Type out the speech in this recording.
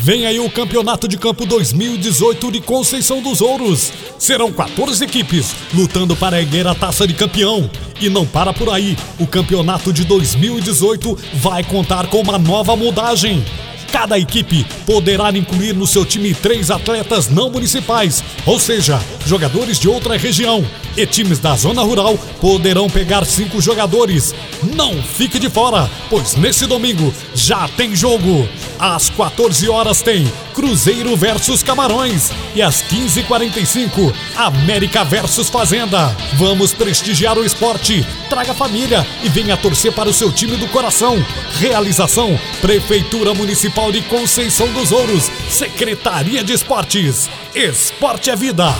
Vem aí o Campeonato de Campo 2018 de Conceição dos Ouros. Serão 14 equipes lutando para erguer a taça de campeão. E não para por aí. O campeonato de 2018 vai contar com uma nova mudagem. Cada equipe poderá incluir no seu time três atletas não municipais, ou seja, jogadores de outra região. E times da zona rural poderão pegar cinco jogadores. Não fique de fora, pois nesse domingo já tem jogo. Às 14 horas tem Cruzeiro versus Camarões e às 15h45 América versus Fazenda. Vamos prestigiar o esporte. Traga família e venha torcer para o seu time do coração. Realização: Prefeitura Municipal de Conceição dos Ouros, Secretaria de Esportes. Esporte é vida.